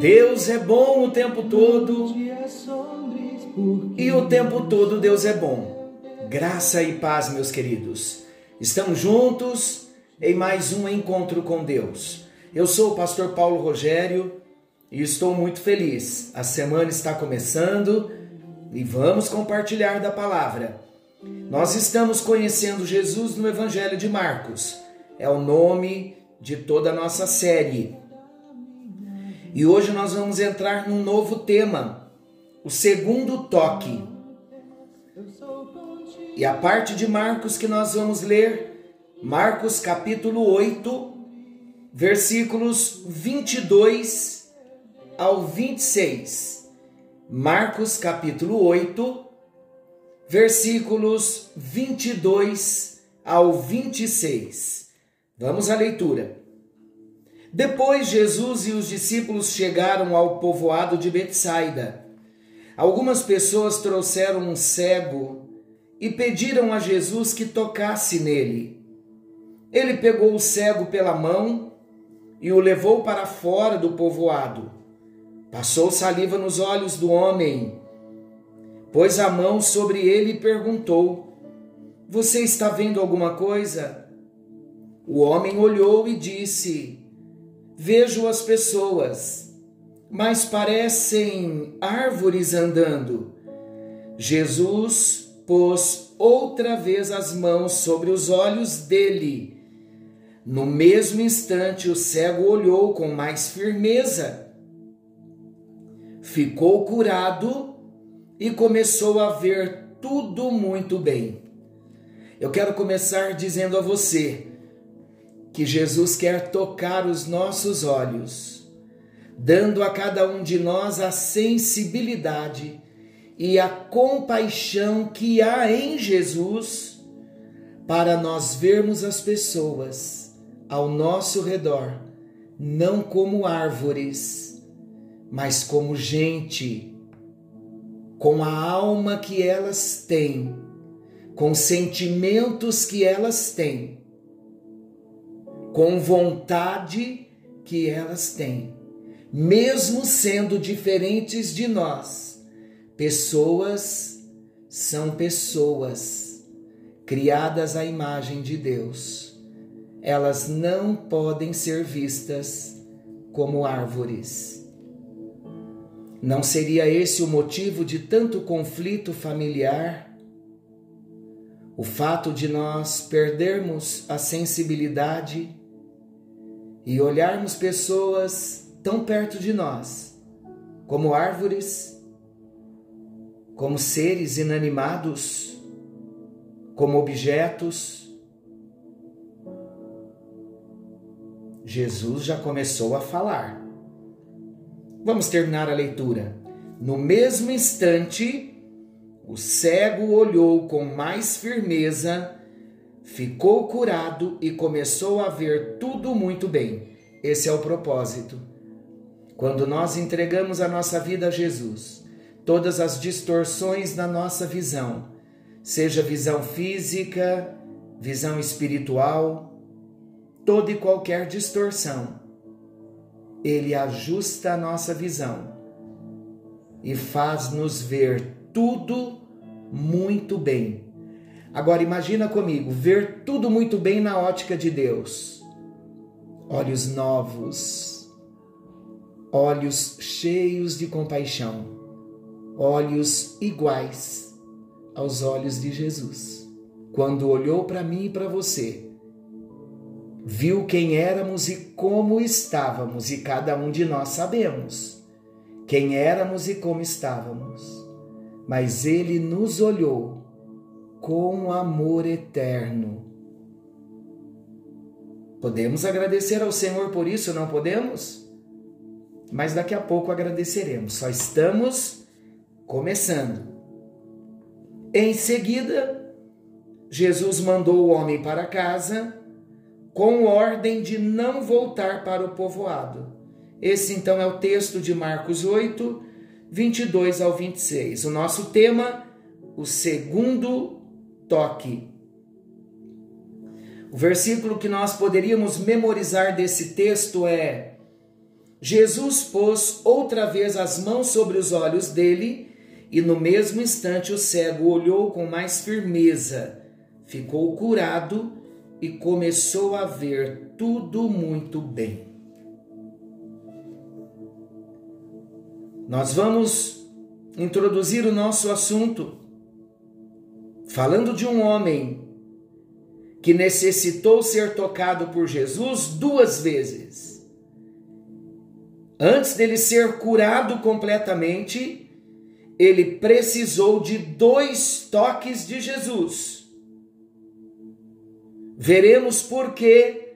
Deus é bom o tempo todo e o tempo todo Deus é bom. Graça e paz, meus queridos. Estamos juntos em mais um encontro com Deus. Eu sou o pastor Paulo Rogério e estou muito feliz. A semana está começando e vamos compartilhar da palavra. Nós estamos conhecendo Jesus no Evangelho de Marcos. É o nome de toda a nossa série. E hoje nós vamos entrar num novo tema, o segundo toque. E a parte de Marcos que nós vamos ler, Marcos capítulo 8, versículos 22 ao 26. Marcos capítulo 8, versículos 22 ao 26. Vamos à leitura. Depois Jesus e os discípulos chegaram ao povoado de Betsaida. Algumas pessoas trouxeram um cego e pediram a Jesus que tocasse nele. Ele pegou o cego pela mão e o levou para fora do povoado. Passou saliva nos olhos do homem, pôs a mão sobre ele e perguntou: Você está vendo alguma coisa? O homem olhou e disse: Vejo as pessoas, mas parecem árvores andando. Jesus pôs outra vez as mãos sobre os olhos dele. No mesmo instante, o cego olhou com mais firmeza. Ficou curado e começou a ver tudo muito bem. Eu quero começar dizendo a você que Jesus quer tocar os nossos olhos, dando a cada um de nós a sensibilidade e a compaixão que há em Jesus para nós vermos as pessoas ao nosso redor não como árvores, mas como gente, com a alma que elas têm, com sentimentos que elas têm com vontade que elas têm, mesmo sendo diferentes de nós. Pessoas são pessoas criadas à imagem de Deus. Elas não podem ser vistas como árvores. Não seria esse o motivo de tanto conflito familiar? O fato de nós perdermos a sensibilidade e olharmos pessoas tão perto de nós, como árvores, como seres inanimados, como objetos. Jesus já começou a falar. Vamos terminar a leitura. No mesmo instante, o cego olhou com mais firmeza ficou curado e começou a ver tudo muito bem. Esse é o propósito. Quando nós entregamos a nossa vida a Jesus, todas as distorções da nossa visão, seja visão física, visão espiritual, toda e qualquer distorção, ele ajusta a nossa visão e faz-nos ver tudo muito bem Agora imagina comigo, ver tudo muito bem na ótica de Deus. Olhos novos, olhos cheios de compaixão, olhos iguais aos olhos de Jesus. Quando olhou para mim e para você, viu quem éramos e como estávamos, e cada um de nós sabemos quem éramos e como estávamos. Mas ele nos olhou com amor eterno. Podemos agradecer ao Senhor por isso, não podemos? Mas daqui a pouco agradeceremos. Só estamos começando. Em seguida, Jesus mandou o homem para casa com ordem de não voltar para o povoado. Esse então é o texto de Marcos 8, 22 ao 26. O nosso tema, o segundo toque. O versículo que nós poderíamos memorizar desse texto é: Jesus pôs outra vez as mãos sobre os olhos dele, e no mesmo instante o cego olhou com mais firmeza, ficou curado e começou a ver tudo muito bem. Nós vamos introduzir o nosso assunto falando de um homem que necessitou ser tocado por Jesus duas vezes. Antes dele ser curado completamente, ele precisou de dois toques de Jesus. Veremos por que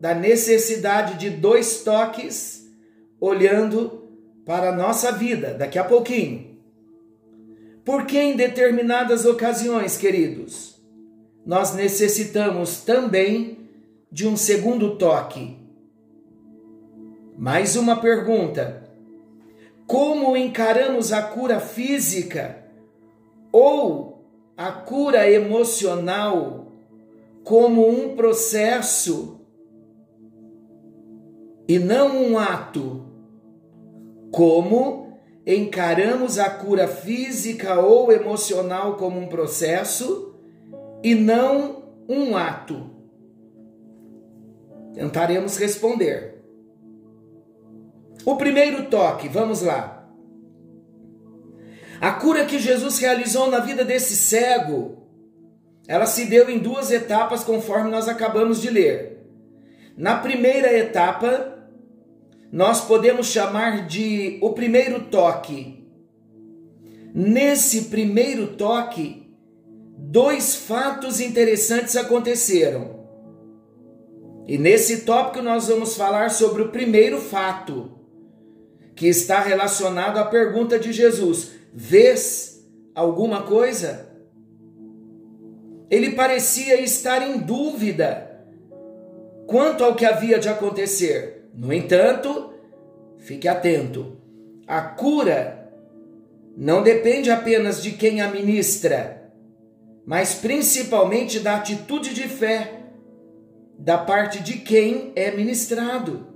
da necessidade de dois toques olhando para a nossa vida daqui a pouquinho. Porque em determinadas ocasiões, queridos, nós necessitamos também de um segundo toque. Mais uma pergunta: como encaramos a cura física ou a cura emocional como um processo e não um ato? Como encaramos a cura física ou emocional como um processo e não um ato? Tentaremos responder. O primeiro toque, vamos lá. A cura que Jesus realizou na vida desse cego, ela se deu em duas etapas, conforme nós acabamos de ler. Na primeira etapa, nós podemos chamar de o primeiro toque. Nesse primeiro toque, dois fatos interessantes aconteceram. E nesse tópico nós vamos falar sobre o primeiro fato, que está relacionado à pergunta de Jesus: Vês alguma coisa? Ele parecia estar em dúvida quanto ao que havia de acontecer. No entanto, fique atento: a cura não depende apenas de quem a ministra, mas principalmente da atitude de fé da parte de quem é ministrado.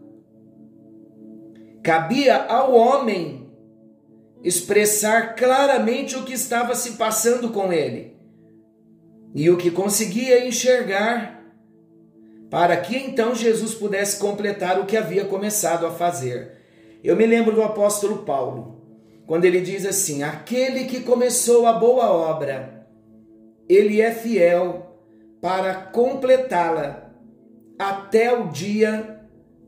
Cabia ao homem expressar claramente o que estava se passando com ele e o que conseguia enxergar para que então Jesus pudesse completar o que havia começado a fazer. Eu me lembro do apóstolo Paulo, quando ele diz assim: Aquele que começou a boa obra, ele é fiel para completá-la até o dia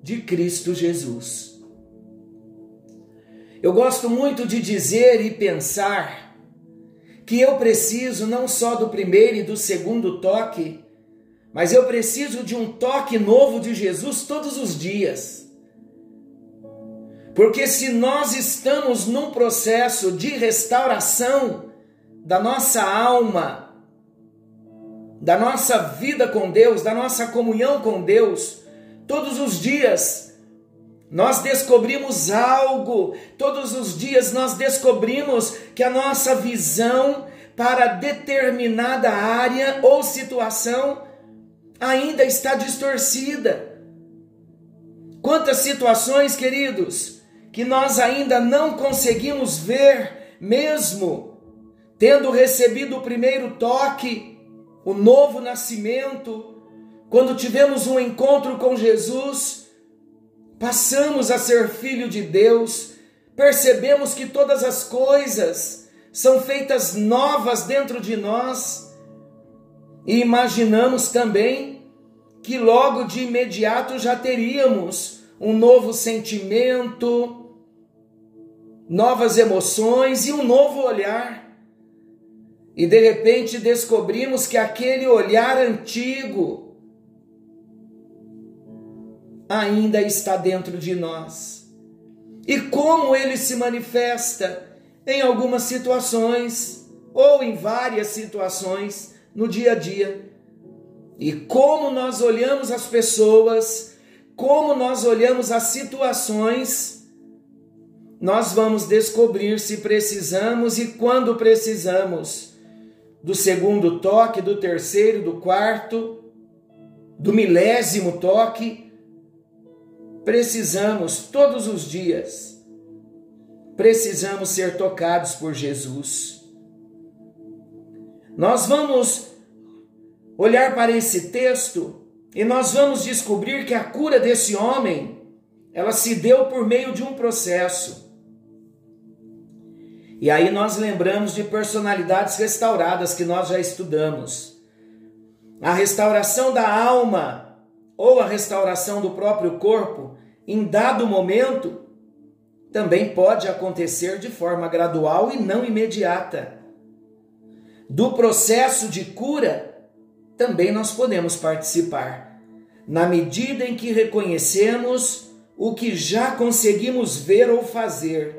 de Cristo Jesus. Eu gosto muito de dizer e pensar que eu preciso não só do primeiro e do segundo toque, mas eu preciso de um toque novo de Jesus todos os dias. Porque se nós estamos num processo de restauração da nossa alma, da nossa vida com Deus, da nossa comunhão com Deus, todos os dias nós descobrimos algo, todos os dias nós descobrimos que a nossa visão para determinada área ou situação ainda está distorcida. Quantas situações, queridos, que nós ainda não conseguimos ver, mesmo tendo recebido o primeiro toque, o novo nascimento, quando tivemos um encontro com Jesus, passamos a ser filho de Deus, percebemos que todas as coisas são feitas novas dentro de nós e imaginamos também que logo de imediato já teríamos um novo sentimento, novas emoções e um novo olhar. E de repente descobrimos que aquele olhar antigo ainda está dentro de nós. E como ele se manifesta? em algumas situações ou em várias situações no dia a dia. E como nós olhamos as pessoas, como nós olhamos as situações, nós vamos descobrir se precisamos e quando precisamos do segundo toque, do terceiro, do quarto, do milésimo toque. Precisamos todos os dias, precisamos ser tocados por Jesus. Nós vamos olhar para esse texto e nós vamos descobrir que a cura desse homem, ela se deu por meio de um processo. E aí nós lembramos de personalidades restauradas que nós já estudamos. A restauração da alma ou a restauração do próprio corpo, em dado momento, também pode acontecer de forma gradual e não imediata. Do processo de cura, também nós podemos participar, na medida em que reconhecemos o que já conseguimos ver ou fazer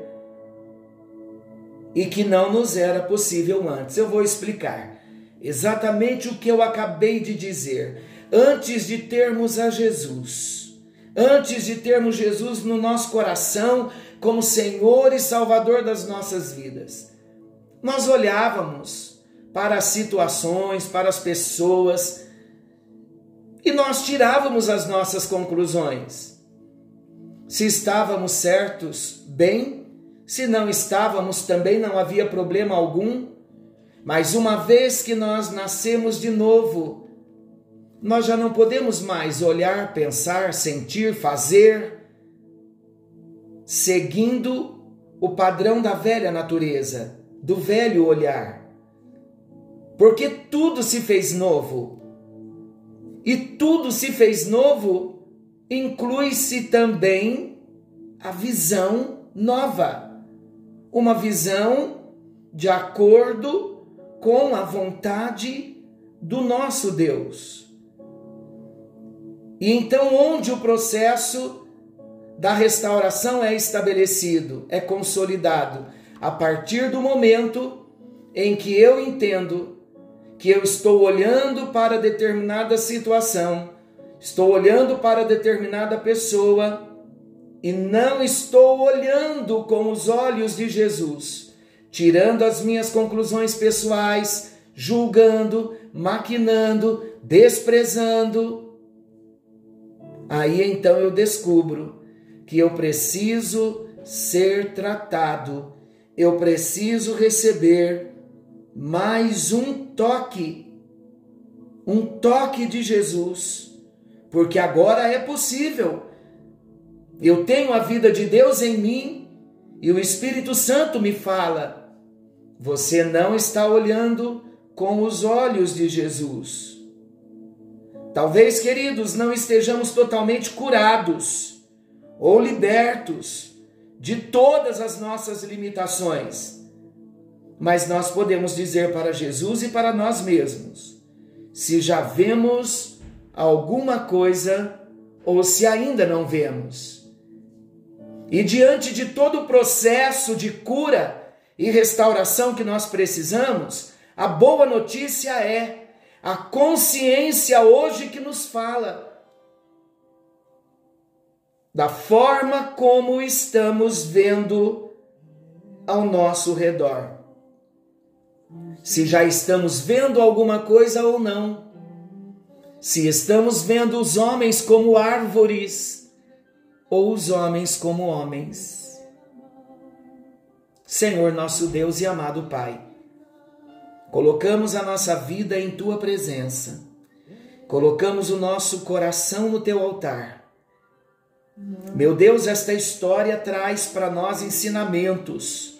e que não nos era possível antes. Eu vou explicar exatamente o que eu acabei de dizer. Antes de termos a Jesus, antes de termos Jesus no nosso coração como Senhor e Salvador das nossas vidas, nós olhávamos para as situações, para as pessoas e nós tirávamos as nossas conclusões. Se estávamos certos, bem, se não estávamos, também não havia problema algum. Mas uma vez que nós nascemos de novo, nós já não podemos mais olhar, pensar, sentir, fazer, seguindo o padrão da velha natureza, do velho olhar. Porque tudo se fez novo. E tudo se fez novo inclui-se também a visão nova uma visão de acordo com a vontade do nosso Deus. E então, onde o processo da restauração é estabelecido, é consolidado, a partir do momento em que eu entendo que eu estou olhando para determinada situação, estou olhando para determinada pessoa e não estou olhando com os olhos de Jesus, tirando as minhas conclusões pessoais, julgando, maquinando, desprezando. Aí então eu descubro que eu preciso ser tratado, eu preciso receber mais um toque, um toque de Jesus, porque agora é possível eu tenho a vida de Deus em mim e o Espírito Santo me fala. Você não está olhando com os olhos de Jesus. Talvez, queridos, não estejamos totalmente curados ou libertos de todas as nossas limitações, mas nós podemos dizer para Jesus e para nós mesmos: se já vemos alguma coisa ou se ainda não vemos. E diante de todo o processo de cura e restauração que nós precisamos, a boa notícia é a consciência hoje que nos fala da forma como estamos vendo ao nosso redor. Se já estamos vendo alguma coisa ou não. Se estamos vendo os homens como árvores ou os homens como homens. Senhor nosso Deus e amado Pai, colocamos a nossa vida em tua presença, colocamos o nosso coração no teu altar. Meu Deus, esta história traz para nós ensinamentos.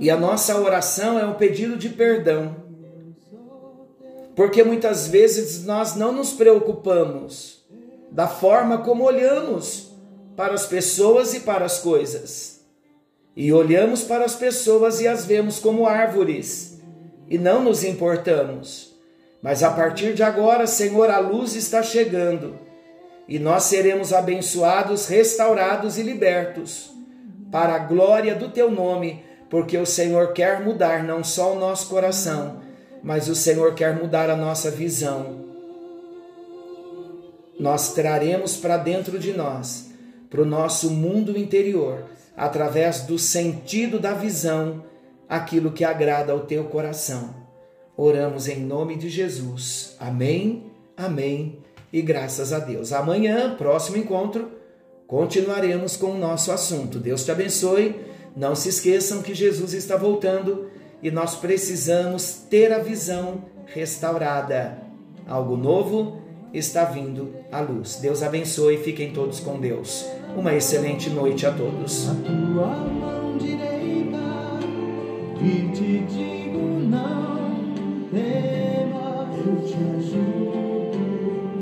E a nossa oração é um pedido de perdão. Porque muitas vezes nós não nos preocupamos da forma como olhamos para as pessoas e para as coisas. E olhamos para as pessoas e as vemos como árvores e não nos importamos. Mas a partir de agora, Senhor, a luz está chegando e nós seremos abençoados, restaurados e libertos para a glória do teu nome, porque o Senhor quer mudar não só o nosso coração, mas o Senhor quer mudar a nossa visão. Nós traremos para dentro de nós, para o nosso mundo interior, através do sentido da visão, aquilo que agrada ao teu coração. Oramos em nome de Jesus. Amém, amém e graças a Deus. Amanhã, próximo encontro, continuaremos com o nosso assunto. Deus te abençoe. Não se esqueçam que Jesus está voltando e nós precisamos ter a visão restaurada. Algo novo está vindo à luz. Deus abençoe e fiquem todos com Deus. Uma excelente noite a todos. A